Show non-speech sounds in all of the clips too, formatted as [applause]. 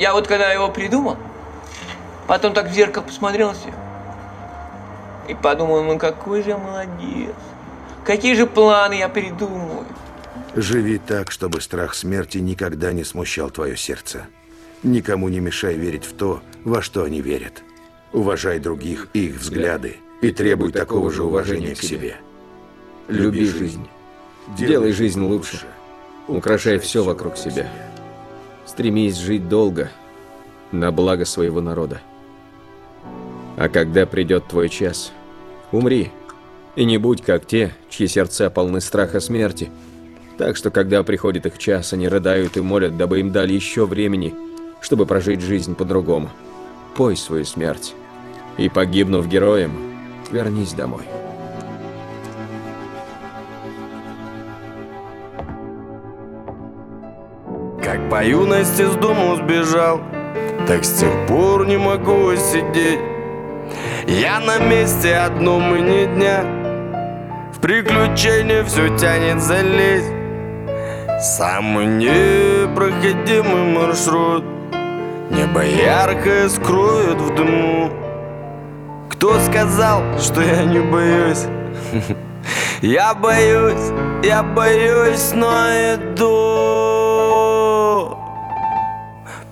Я вот когда его придумал, потом так в зеркало посмотрел на себя и подумал, ну какой же я молодец. Какие же планы я придумаю. Живи так, чтобы страх смерти никогда не смущал твое сердце. Никому не мешай верить в то, во что они верят. Уважай других и их взгляды, и требуй такого же уважения к себе. Люби жизнь. Делай жизнь лучше. Украшай все вокруг себя. Стремись жить долго, на благо своего народа. А когда придет твой час, умри. И не будь как те, чьи сердца полны страха смерти. Так что, когда приходит их час, они рыдают и молят, дабы им дали еще времени, чтобы прожить жизнь по-другому. Пой свою смерть. И, погибнув героем, вернись домой. По юности с дому сбежал. Так с тех пор не могу сидеть. Я на месте одном и ни дня. В приключения все тянет залезть. Самый непроходимый маршрут. Небо яркое скроет в дыму. Кто сказал, что я не боюсь? [laughs] Я боюсь, я боюсь, но иду.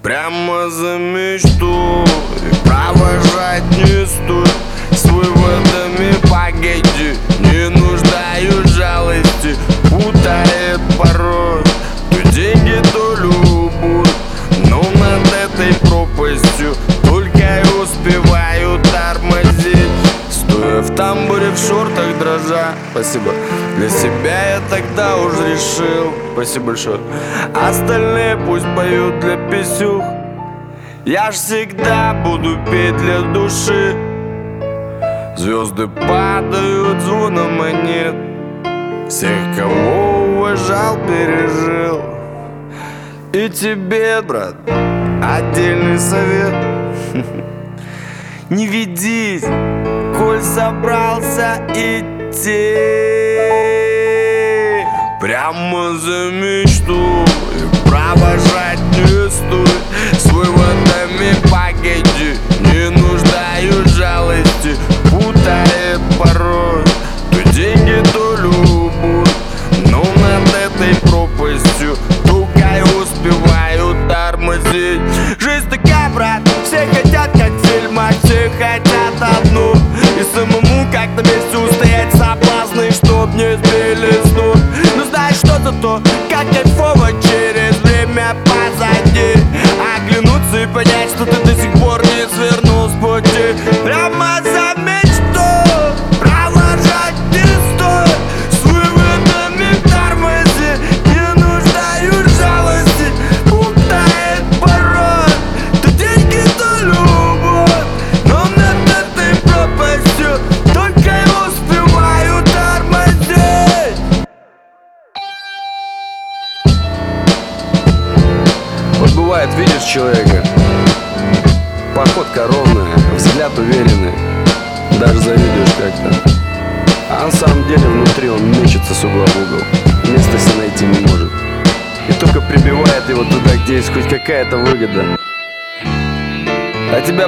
Прямо за мечту И провожать не стоит С выводами погоди Не нуждаю жалости. Путает порой То деньги, то любовь. Но над этой пропастью Только и успеваю тормозить В тамбуре в шортах дрожа. Спасибо. Для себя я тогда уже решил. Спасибо большое. Остальные пусть поют для писюх. Я ж всегда буду петь для души. Звезды падают звоном монет Всех, кого уважал, пережил. И тебе, брат, отдельный совет. [laughs] Не ведись, коль собрался идти? Прямо за мечту И провожать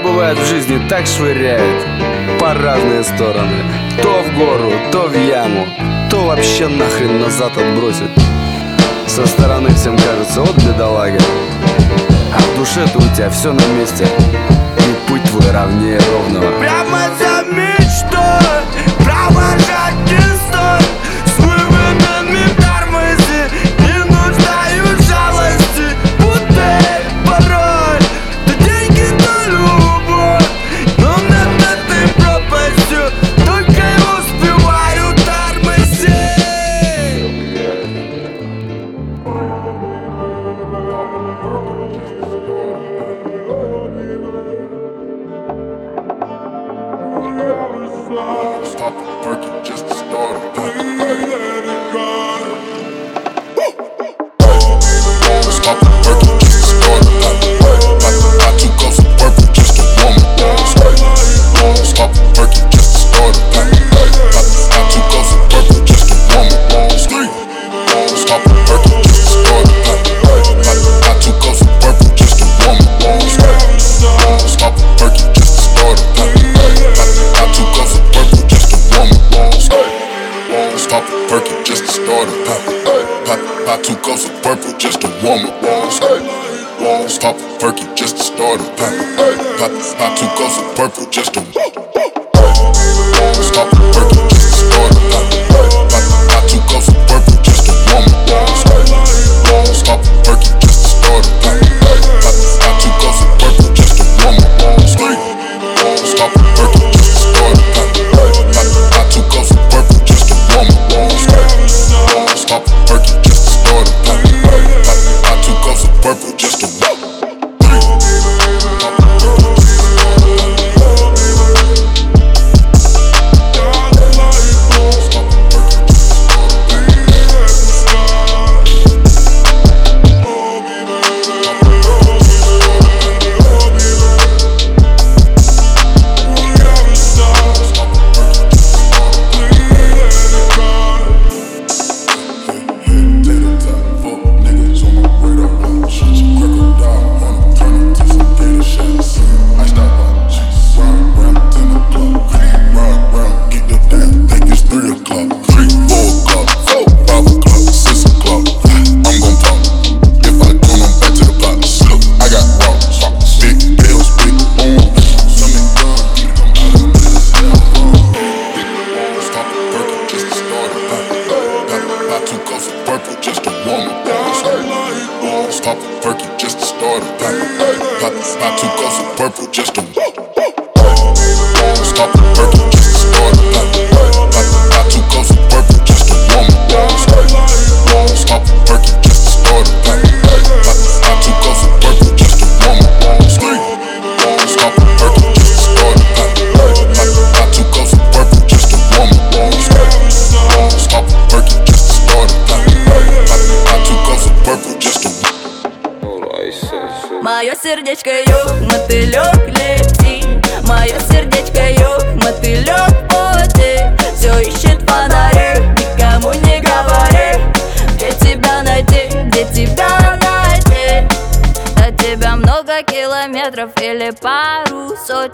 Бывает в жизни так швыряет По разные стороны. То в гору, то в яму То вообще нахрен назад отбросит. Со стороны всем кажется, вот бедолага. А в душе-то у тебя все на месте И путь твой ровнее ровного perky just to start a pop. it. I took off a purple just to warm up. Let's pop a perky just to start a pop. it. I took off a purple just to warm up. Let's pop a perky just to start a pop. it. I took off a purple just to.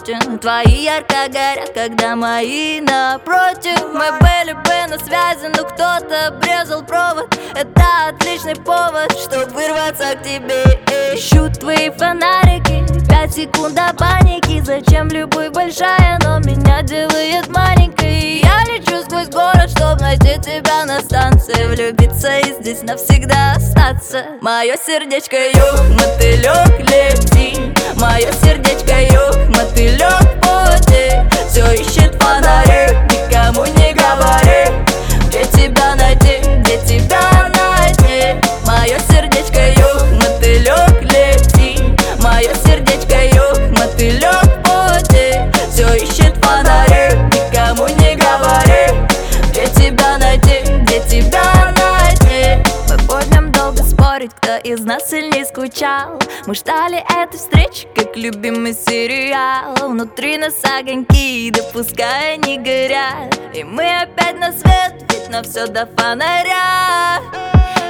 Сотен Твои ярко горят, когда мои напротив. Мы были бы на связи, но кто-то обрезал провод. Это отличный повод, чтобы вырваться к тебе. Ищу твои фонарики, пять секунд до паники. Зачем любовь большая, но меня делает маленькой? Я лечу сквозь город, чтобы найти тебя на станции. Влюбиться и здесь навсегда остаться. Мое сердечко юг, мотылек лети. Мое сердечко юг, мотылек пути Все ищет фонари, никому не говори из нас сильнее скучал. Мы ждали этой встречи, как любимый сериал. Внутри нас огоньки, да пускай они горят. И мы опять на свет, ведь на все до фонаря.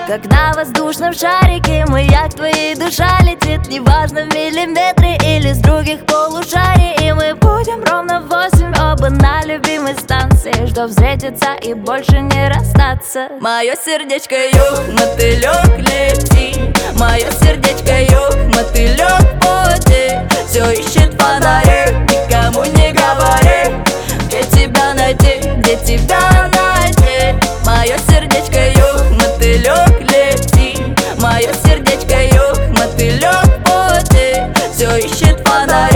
Как на воздушном шарике Маяк твоей душа летит Неважно в миллиметры или с других полушарий. И мы будем ровно восемь Оба на любимой станции. Что встретиться и больше не расстаться. Мое сердечко юг, мотылек лети Мое сердечко юг, мотылек пути Все ищет фонари, никому не говори. Где тебя найти, где тебя найти? Мое сердечко юг, мотылек лети. Мое сердечко юг, мотылек пути Все ищет фонари,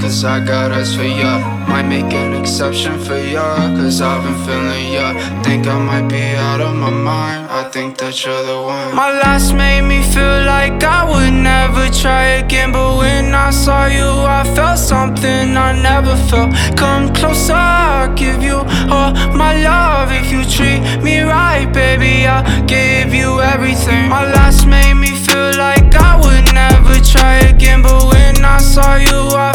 Cause I got eyes for ya. Might make an exception for ya Cause I've been feeling ya. Think I might be out of my mind. I think that you're the one. My last made me feel like I would never try again But when I saw you I felt something I never felt. Come closer, I'll give you all my love. If you treat me right, baby, I'll give you everything. My last made me feel like I would never try again But when I saw you I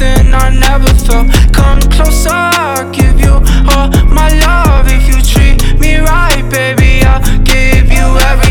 something I never felt. Come closer, I'll give you all my love. If you treat me right, baby, I'll give you everything.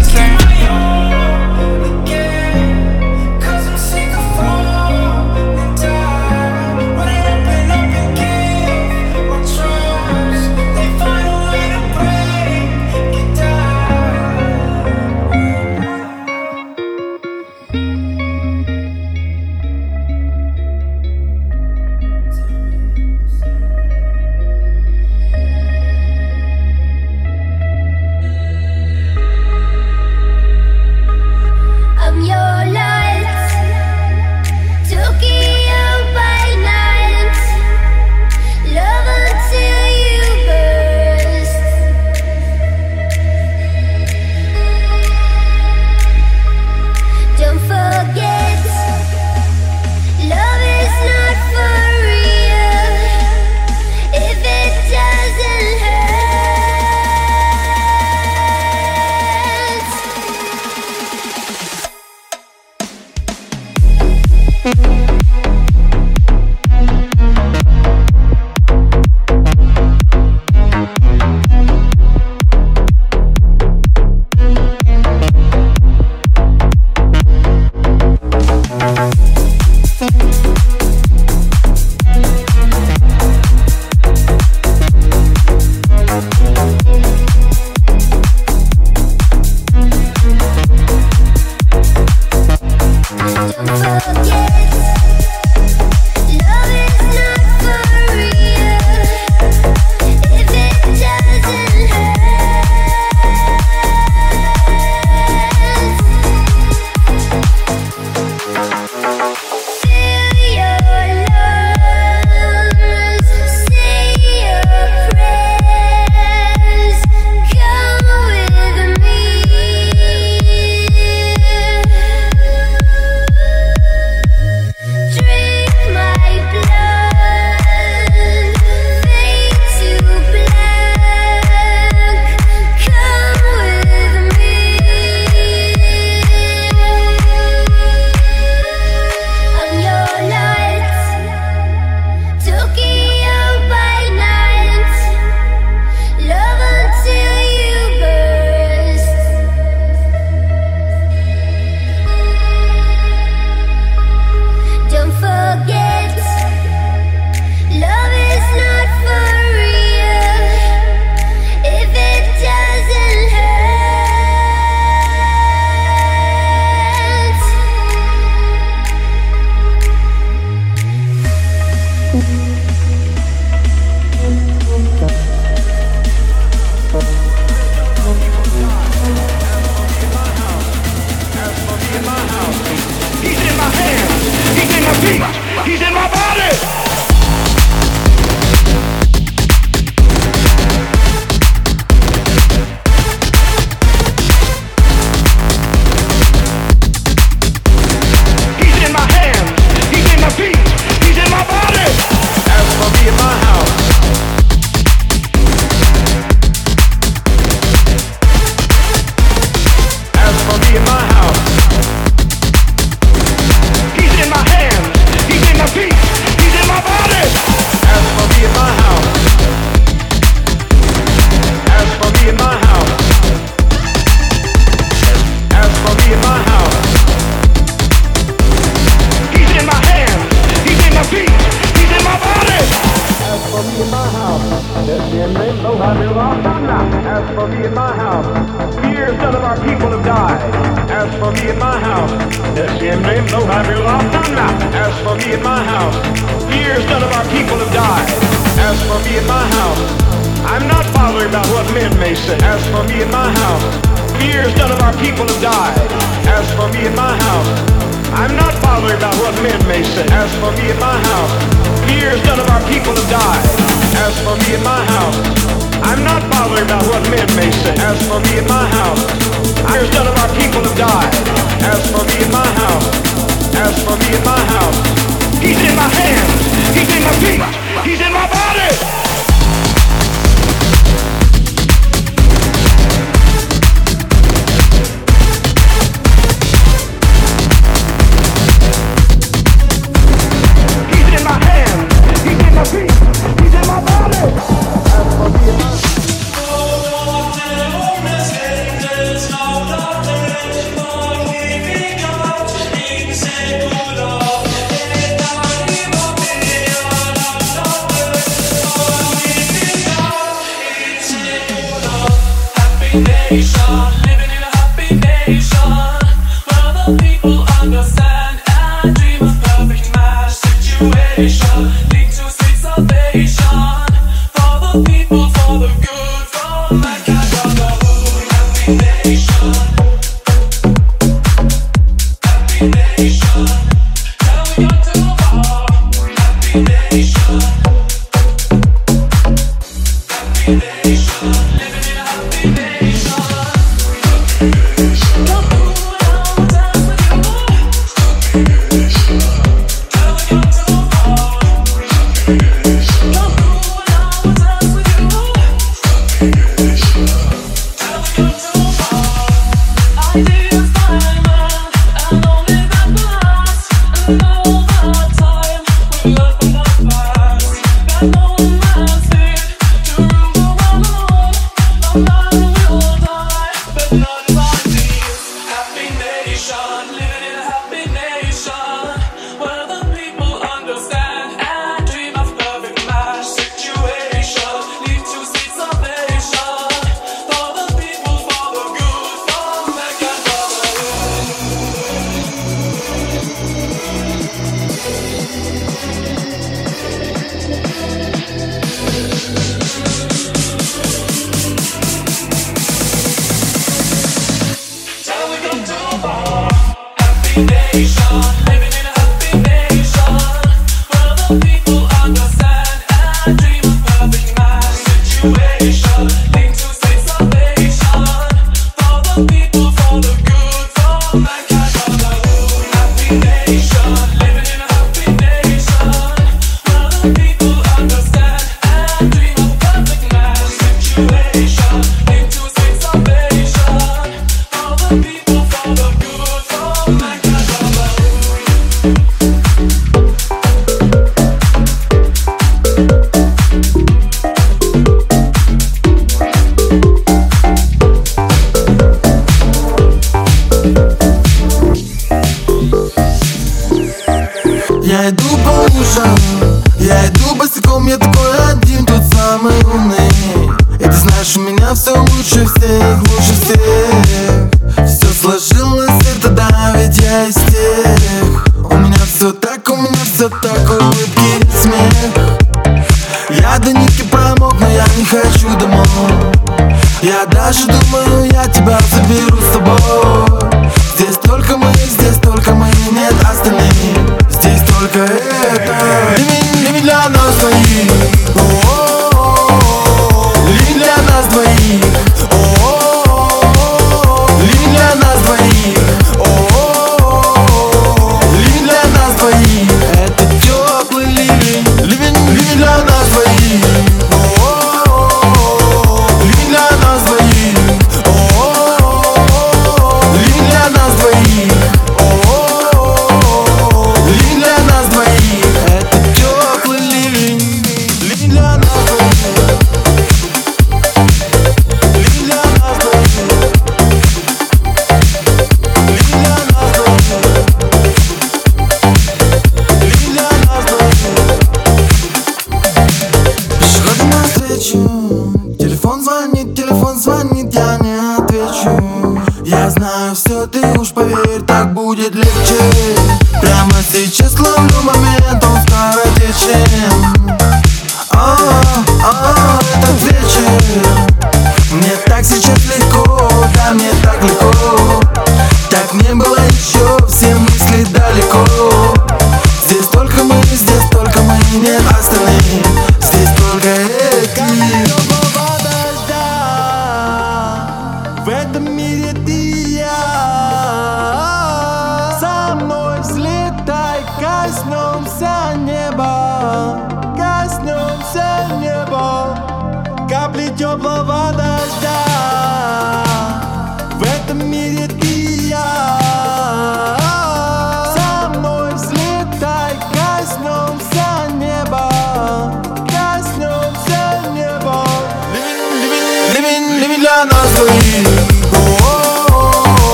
for me and my house, years none of our people have died. As for me and my house, I'm not bothering about what men may say. As for me and my house, years none of our people have died. As for me and my house, as for me and my house, he's in my hands, he's in my feet. Nation, living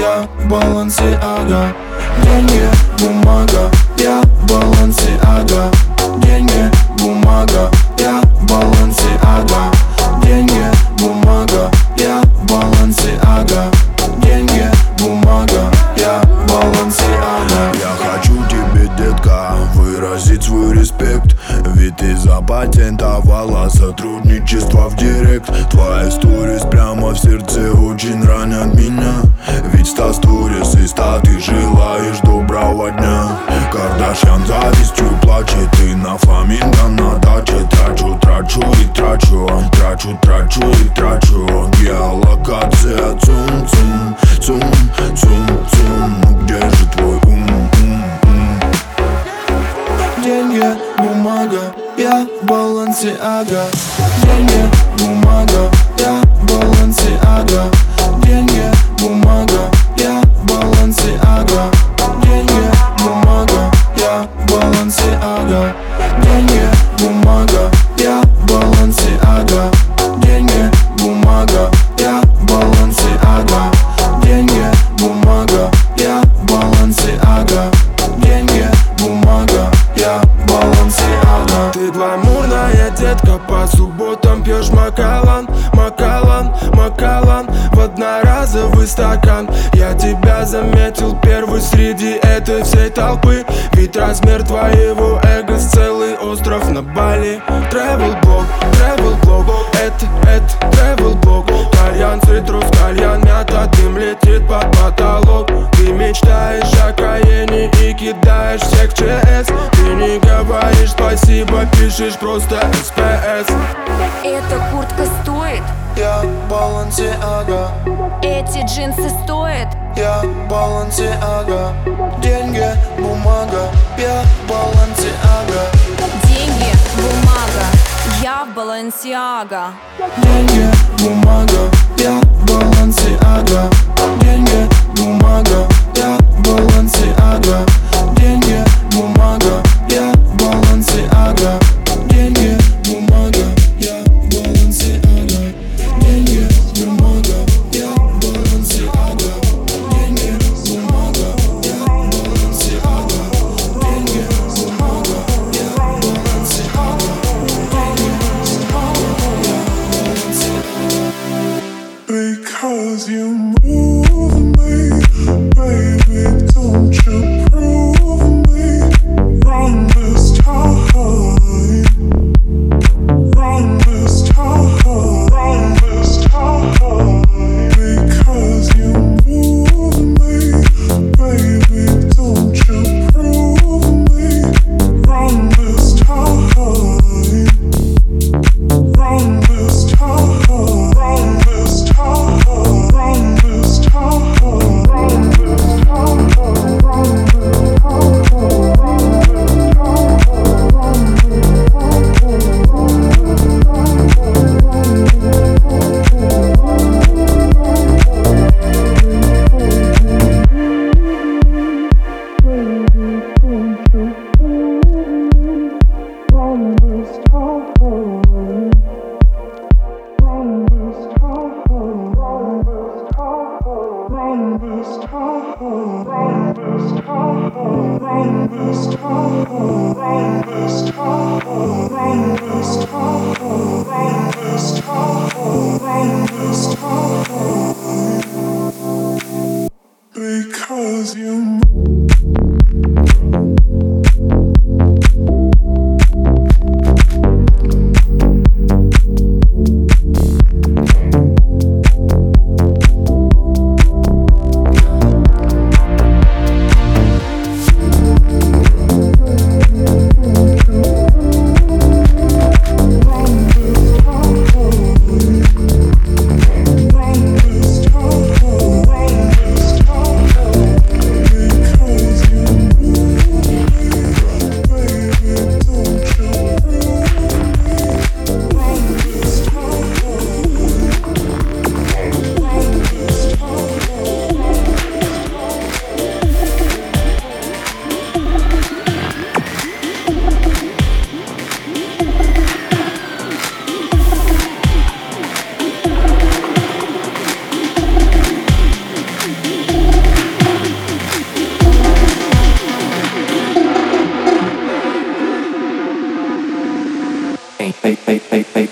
я в балансе ага. Деньги, бумага, я в балансе ага. Деньги, бумага, я в балансе ага ты запатентовала сотрудничество в директ. Твои сторис прямо в сердце очень ранят меня. Ведь ста сторис и ста ты желаешь доброго дня. Кардашьян завистью плачет Ты на фламинго на даче Трачу, трачу и трачу Трачу, трачу и трачу Геолокация цум-цум Цум, цум, цум Ну где же твой ум, ум, ум? Деньги, бумага, я балансиага, деньги, бумага, я балансиага этой всей толпы? Ведь размер твоего эго с целый остров на Бали. Travel блог, travel блог, это, это travel блог Кальян, цитрус, кальян, мята, дым летит под потолок. Ты мечтаешь о Каене и кидаешь всех ЧС. Ты не говоришь спасибо, пишешь просто СПС Эта куртка стоит, Я в балансе, ага. Эти джинсы стоят? Я в бумага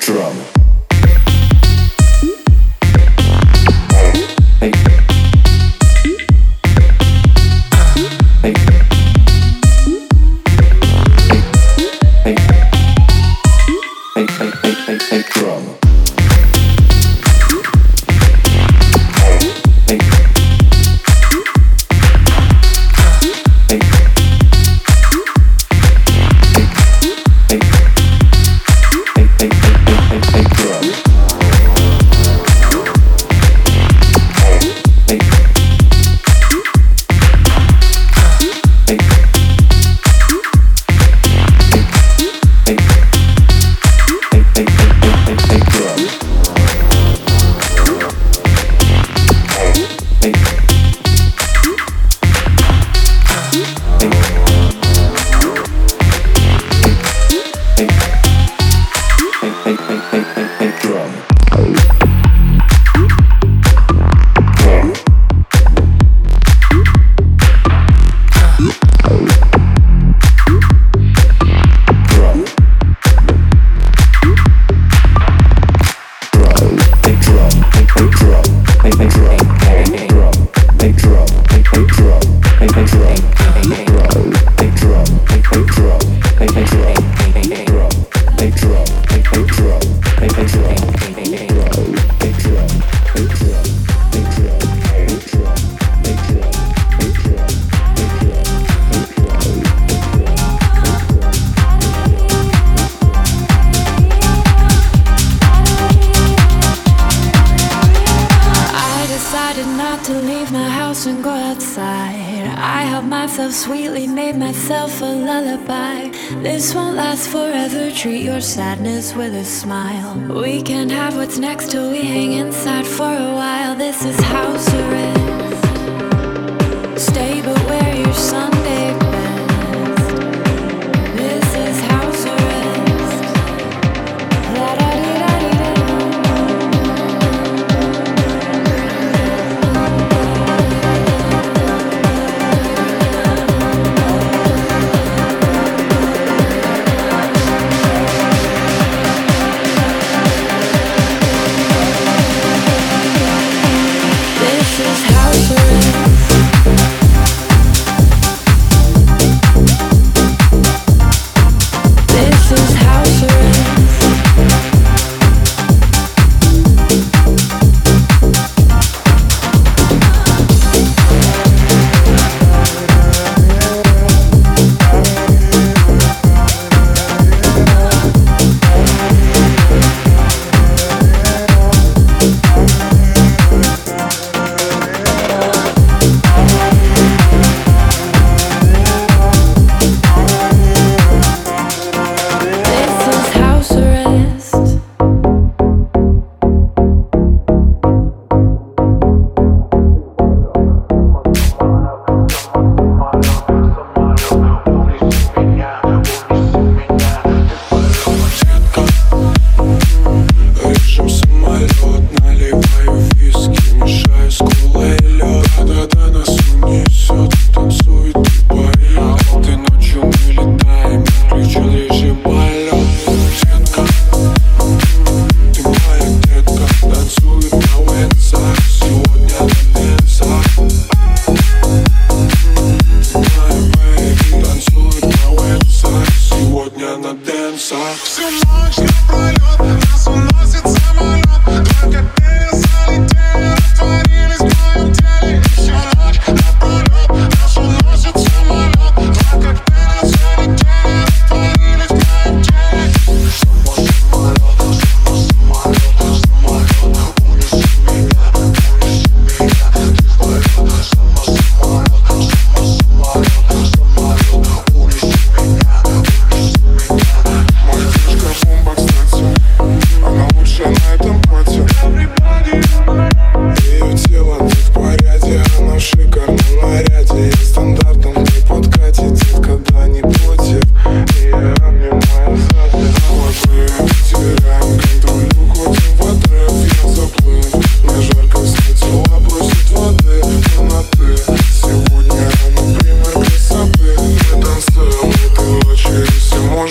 drum.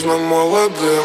Нужно молодым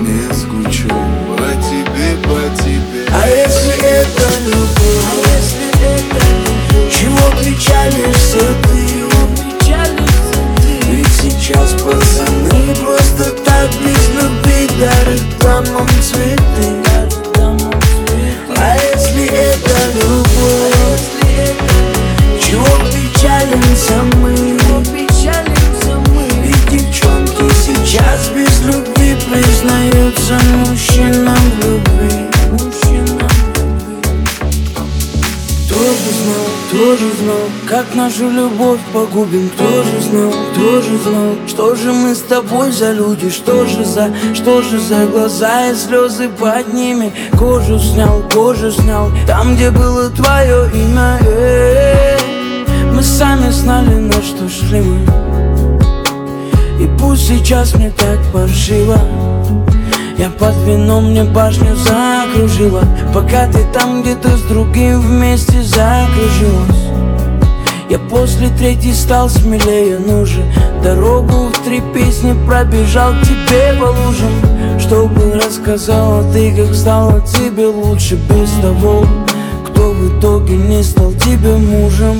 не скучаю По тебе, по тебе А если это любовь? А если это любовь? Чего печалишься ты? Ведь сейчас пацаны просто так без любви дарят дамам как нашу любовь погубим. Тоже знал, тоже знал, что же мы с тобой за люди Что же за, что же за глаза и слезы под ними? Кожу снял, кожу снял, там где было твое имя. Мы сами знали, на что шли мы. И пусть сейчас мне так паршиво. Я под вином мне башню закружила. Пока ты там где-то с другим вместе закружилась Я после третьей стал смелее, ну же Дорогу в три песни пробежал к тебе по лужам Чтобы рассказала ты, как стало тебе лучше Без того, кто в итоге не стал тебе мужем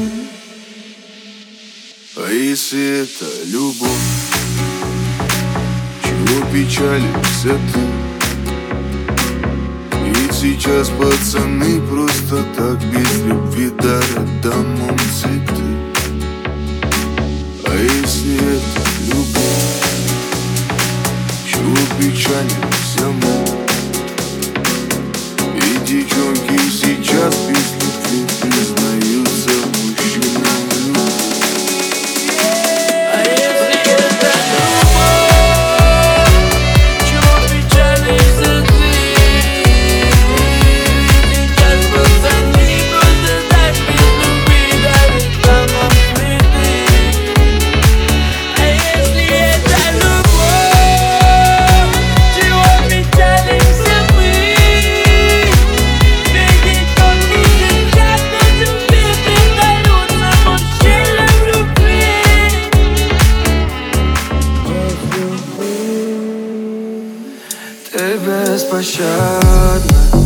А если это любовь? Чего печалишься ты? Сейчас пацаны просто так без любви дарят домом цветы А если это любовь? Чего печалимся мы? И девчонки сейчас без любви признаются беспощадна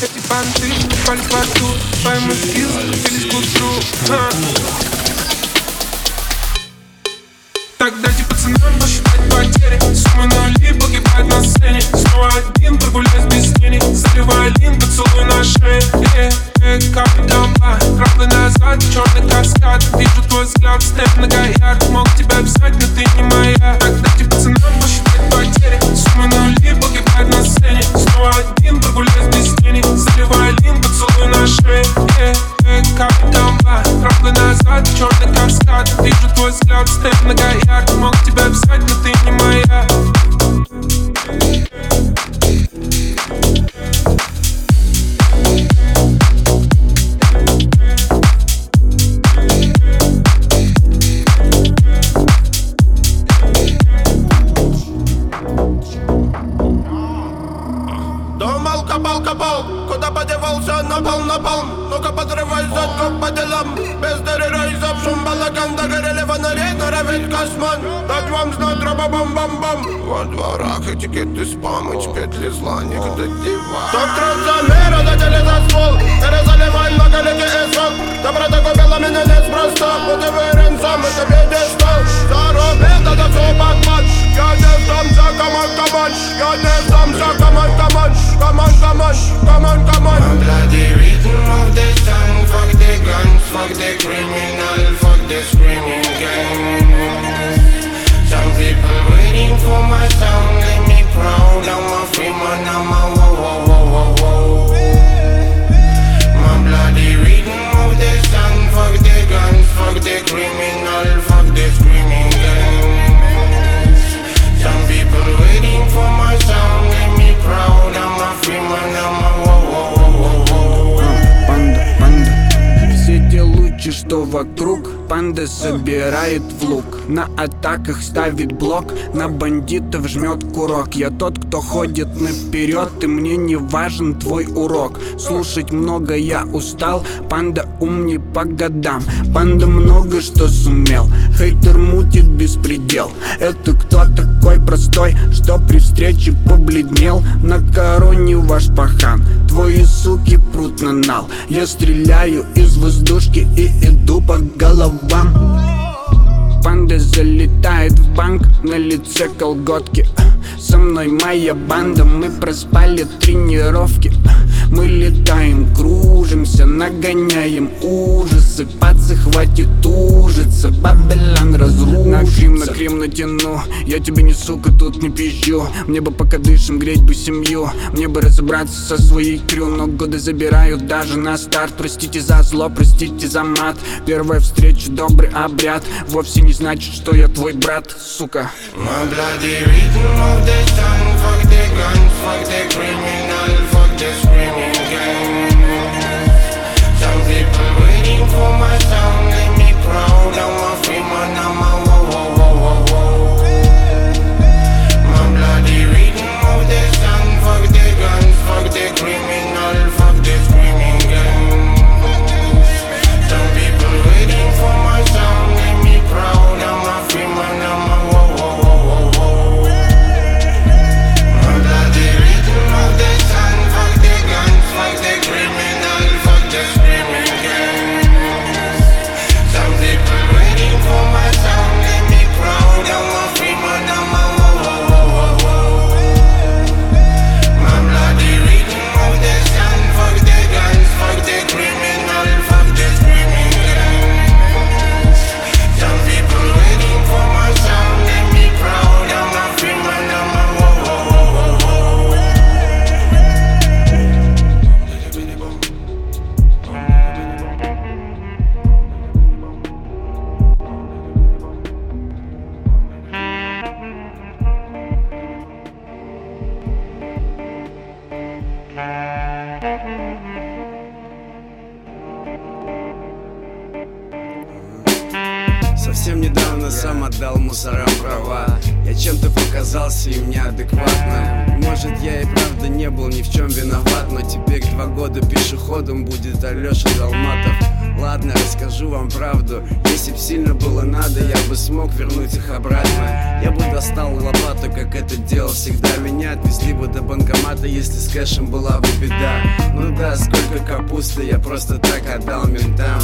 Эти банты попали в порту Твои мозги закупились к утру А. Так дайте пацанам посчитать потери. Суммы нули погибают на сцене. Снова один прогуляй с объяснений Заливай лин, поцелуй на шее. Э, э, Капитан Ба, траплы назад, черный каскад. Вижу твой взгляд, степ многоярд Мог тебя писать, но ты не моя. Так дайте пацанам посчитать потери Суммы нули погибают на сцене. Снова один прогуляй с объяснений Заливай поцелуй на шее. Э, э, Капитан Ба, траплы назад, черный каскад. Вижу твой взгляд, степ многоярд Мог тебя писать, но ты не моя дворах этикеты спамыч, петли зла, никогда дива Тот трансамера задели за ствол Перезаливай многолетний эсфал Доброта купила меня неспроста Вот и уверен сам, это пьедестал Зарубит, это все Бакман Я не сдамся, камон, камон Я не сдамся, камон, камон Come on, come on, come on, come on I'm bloody rhythm of the sun. Fuck the guns, fuck the criminal Fuck the screaming gang. Some people waiting for my sound Proud, I'm a free man I'm a whoa, whoa, whoa, whoa, whoa My bloody rhythm of the sun Fuck the guns, fuck the criminal Fuck the screaming gang Some people waiting for my sound Let me proud, I'm a free man I'm a whoa, whoa, whoa, whoa, whoa Панда, панда Все те лучи, что вокруг Панда собирает в лук. На атаках ставит блок На бандитов жмет курок. Я тот, кто ходит наперед И мне не важен твой урок. Слушать много я устал Панда умней по годам. Панда много что сумел Хейтер мутит беспредел. Это кто такой простой Что при встрече побледнел? На короне ваш пахан. Твои суки прут на нал. Я стреляю из воздушки и иду по головам. Панда залетает в банк, на лице колготки. Со мной моя банда, мы проспали тренировки Мы летаем, кружимся, нагоняем ужасы. Пацы хватит ужиться, Бабелан разрушится. На Крим, на Крим натяну, я тебе не сука, тут не пищу Мне бы пока дышим, греть бы семью. Мне бы разобраться со своей крю Но годы забирают даже на старт. Простите за зло, простите за мат. Первая встреча, добрый обряд. Вовсе не значит, что я твой брат, сука. My bloody rhythm of the sun Fuck the guns, fuck the criminal The screaming gang Some people waiting for my sound мусорам права. Я чем-то показался им неадекватным Может я и правда не был ни в чем виноват Но теперь два года пешеходом будет Алеша Долматов. Ладно, расскажу вам правду. Если б сильно было надо, я бы смог вернуть их обратно. Я бы достал лопату, как это делал всегда. Меня отвезли бы до банкомата, если с кэшем была бы беда. Ну да, сколько капусты я просто так отдал ментам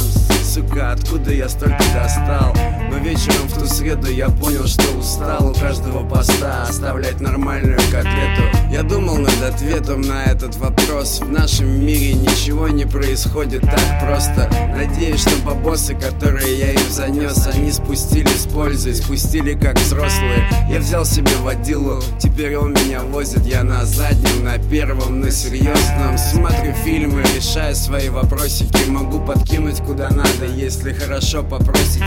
Сука, откуда я столько достал? Но вечером в ту среду я понял, что устал У каждого поста оставлять нормальную котлету. Я думал над ответом на этот вопрос. В нашем мире ничего не происходит так просто. Надеюсь, что бабосы, которые я им занес Они спустили с пользой, спустили как взрослые. Я взял себе водилу, теперь он меня возит Я на заднем, на первом, на серьезном Смотрю фильмы, решаю свои вопросики Могу подкинуть куда надо, если хорошо попросите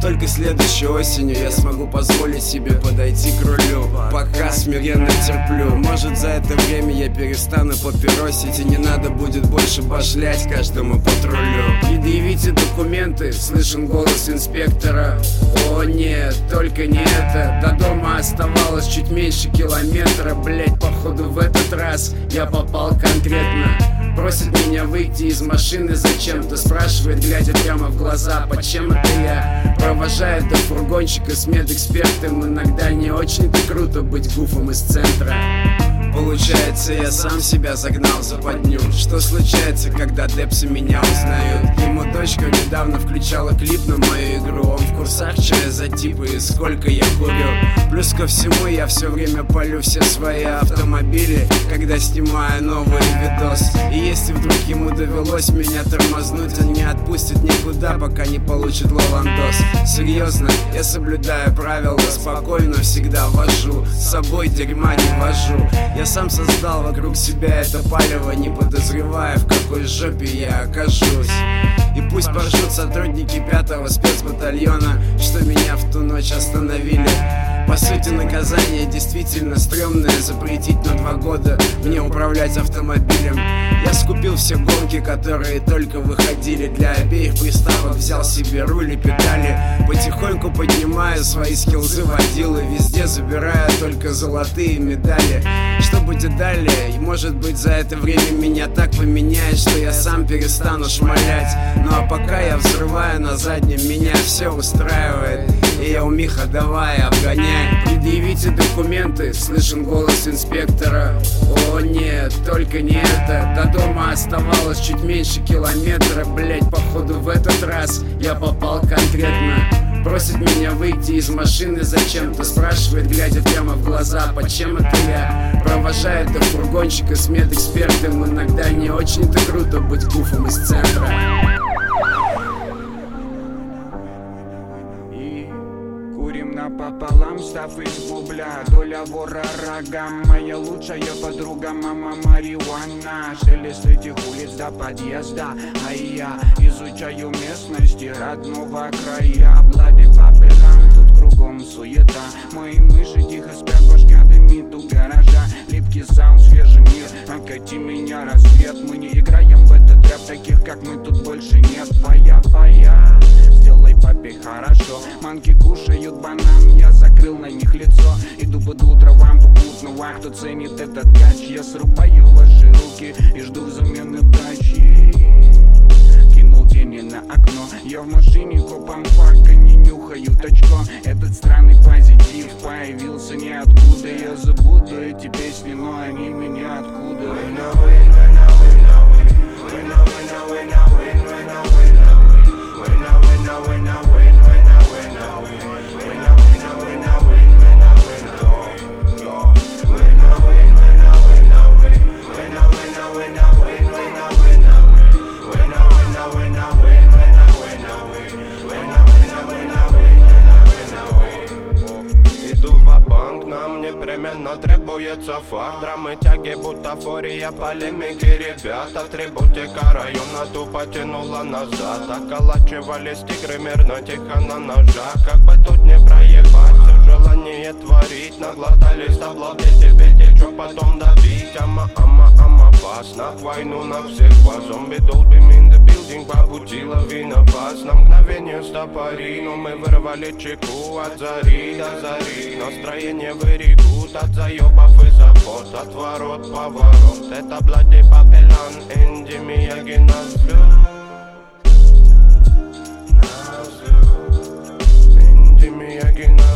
Только следующей осенью я смогу позволить себе подойти к рулю. Пока смиренно терплю. Может за это время я перестану папиросить И не надо будет больше башлять каждому патрулю. Предъявите документы, слышен голос инспектора. О нет, только не это. До дома оставалось чуть меньше километра. Блять, походу в этот раз я попал конкретно. Просит меня выйти из машины зачем-то Спрашивает, глядя в глаза, почем это я? Провожает до фургончика с медэкспертом. Иногда не очень-то круто быть гуфом из центра Получается, я сам себя загнал в западню Что случается, когда депсы меня узнают? Ему дочка недавно включала клип на мою игру. Он в курсах, что я за типы и сколько я курю. Плюс ко всему, я все время полю все свои автомобили Когда снимаю новый видос. И если вдруг ему довелось меня тормознуть Он не отпустит никуда, пока не получит лавандос. Серьезно, я соблюдаю правила Спокойно всегда вожу. С собой дерьма не вожу Я сам создал вокруг себя это палево Не подозревая, в какой жопе я окажусь. И пусть поржут сотрудники пятого спецбатальона Что меня в ту ночь остановили По сути наказание действительно стрёмное. Запретить на два года мне управлять автомобилем. Я скупил все гонки, которые только выходили. Для обеих приставок взял себе руль и педали. Потихоньку поднимаю свои скилзы водилы. Везде забираю только золотые медали. Что будет далее? И может быть за это время меня так поменяет Что я сам перестану шмалять. Ну а пока я взрываю на заднем, меня все устраивает Я у Миха, давай, обгоняй. Предъявите документы, слышен голос инспектора. О нет, только не это. До дома оставалось чуть меньше километра. Блять, походу в этот раз я попал конкретно. Просит меня выйти из машины зачем-то. Спрашивает, глядя прямо в глаза, почем это я? Провожает до фургончика с медэкспертом. Иногда не очень-то круто быть гуфом из центра Курим напополам, став из бубля Доля вора рогам Моя лучшая подруга, мама марихуана Шелест этих улиц до подъезда А я изучаю местности родного края. Блады по пятам, тут кругом суета. Мои мыши тихо спят, башка дымит у гаража. Липкий саунд, свежий мир, окати меня рассвет. Мы не играем в этот рэп, таких как мы тут больше нет. Фая, фая, папе хорошо. Манки кушают банан, я закрыл на них лицо. Иду под утро вам попутного, кто ценит этот кач Я срубаю ваши руки и жду взамен удачи. Кинул тени на окно. Я в машине копом фака не нюхают очко. Этот странный позитив появился ниоткуда. Я забуду эти песни, но они меня откуда? Иду временно требуется фар Драмы, тяги, бутафория, полемики Ребята, атрибутика района тупо тянула назад. Околачивались тигры мирно, тихо на ножах Как бы тут не проебать, все желание творить. Наглотались табла, пить пить, чё потом добить Ама, ама, ама, опасно. Войну на всех вас, зомби долбим in the building Побудила виноват, на мгновение стопори Но мы вырвали чеку. От зари до зари. Настроение в Мутат заебав и забот Отворот, поворот Это блади папелан Энди Мияги нас Энди Мияги нас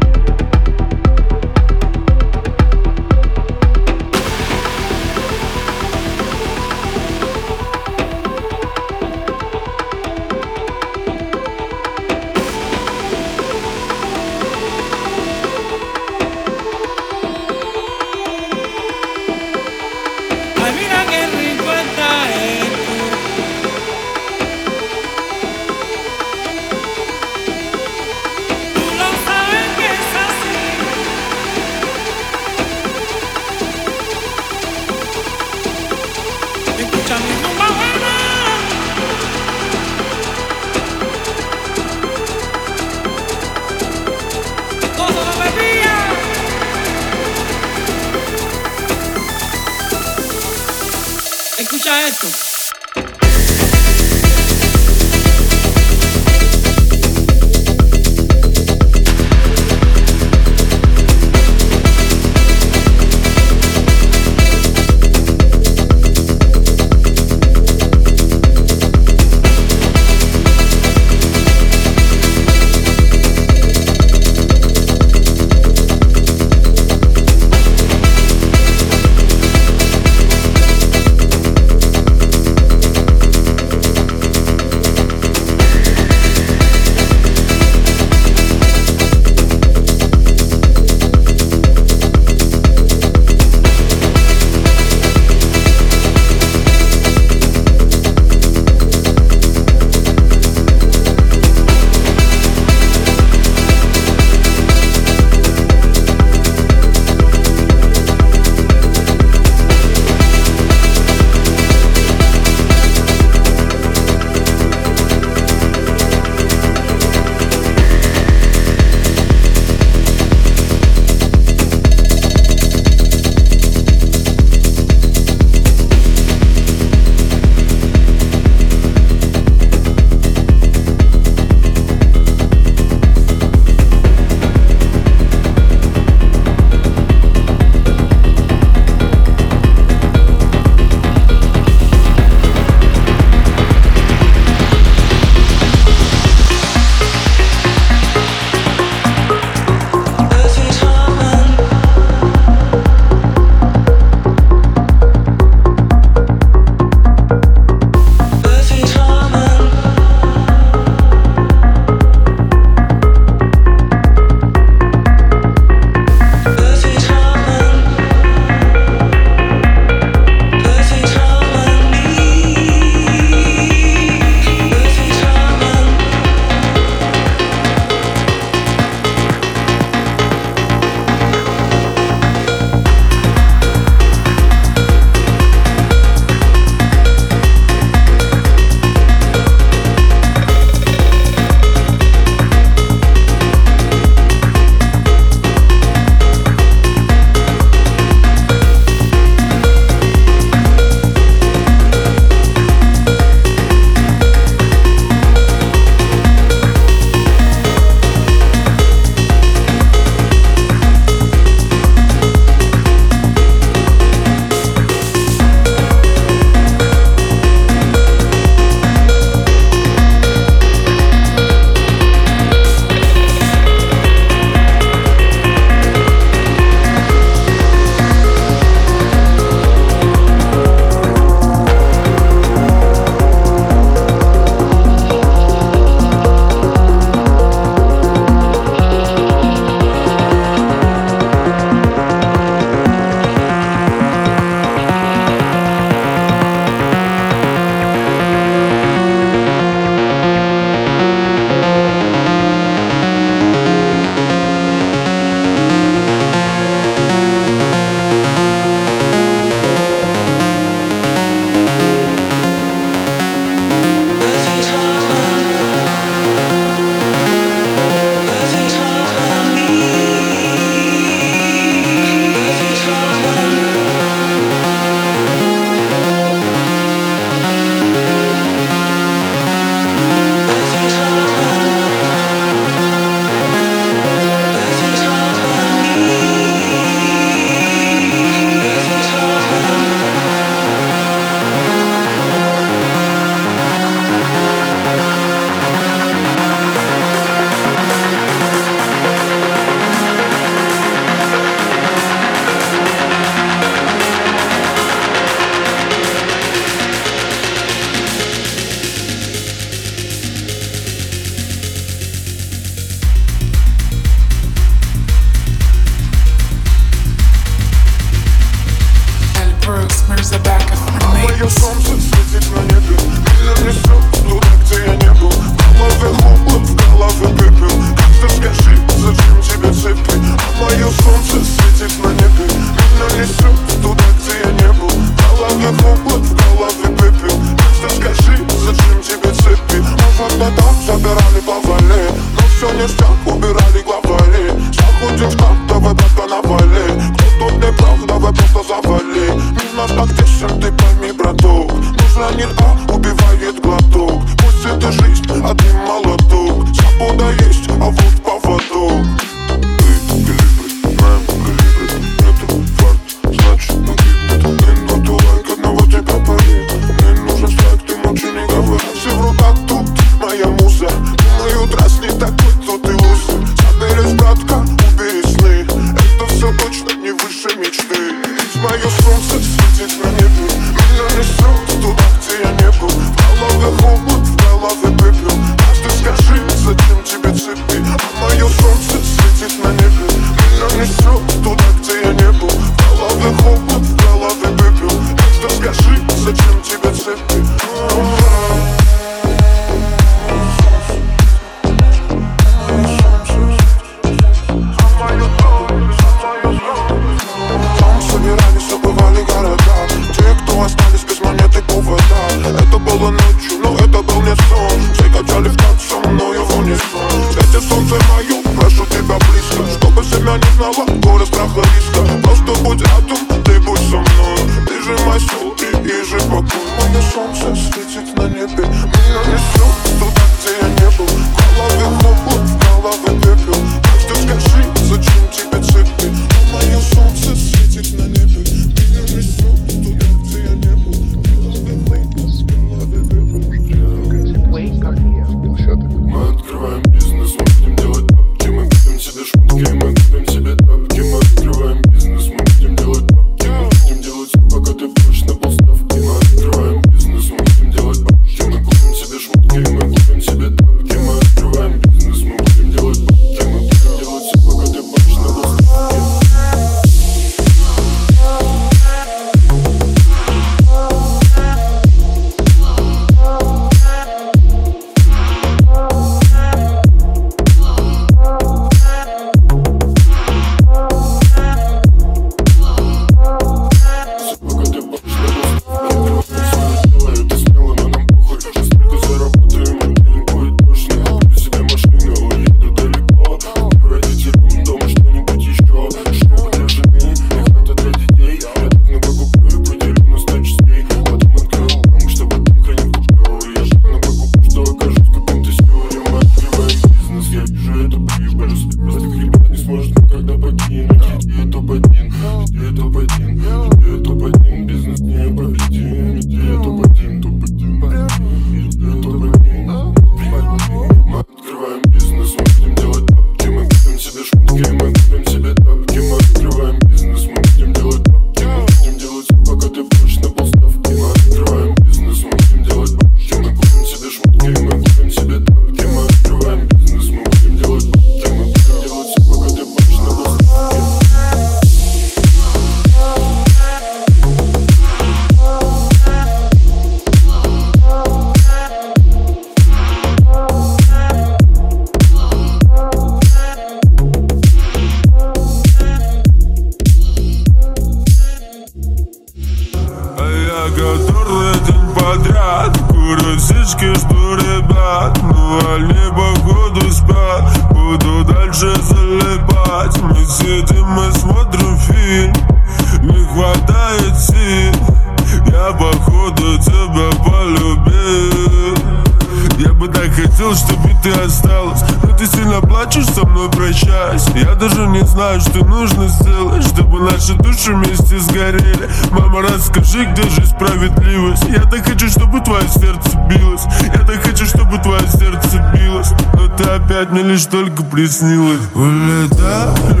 только приснилась Улетай,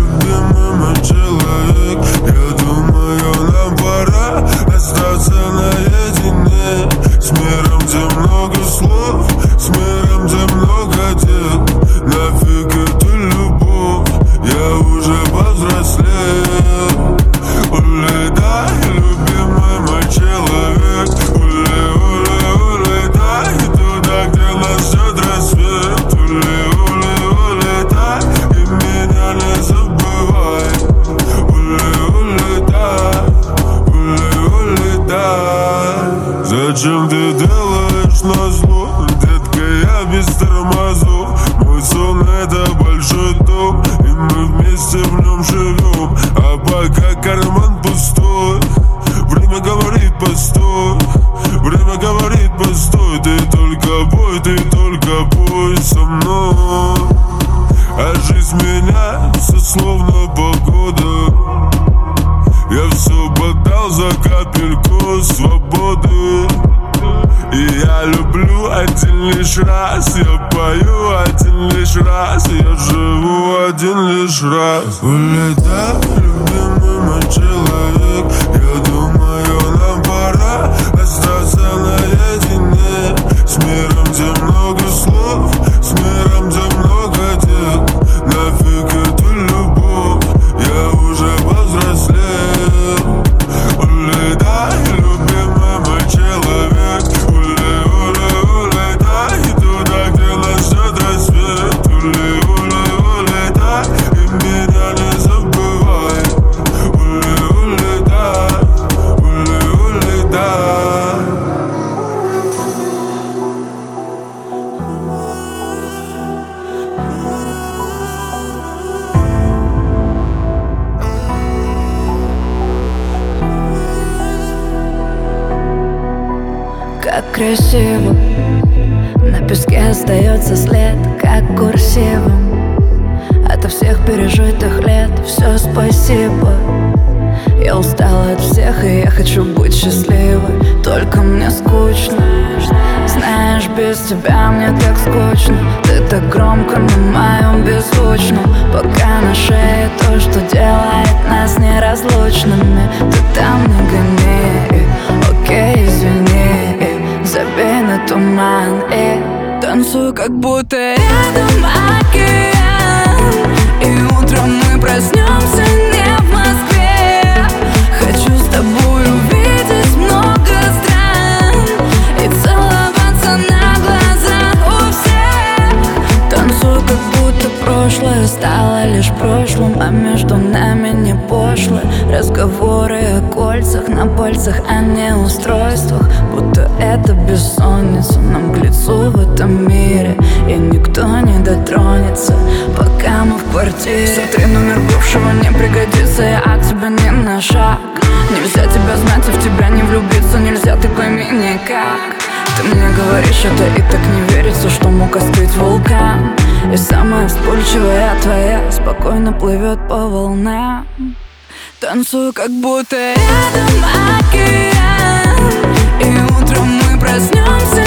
расчета И так не верится, что мог остыть вулкан. И самая вспыльчивая твоя Спокойно плывет по волнам. Танцую, как будто рядом океан. И утром мы проснемся.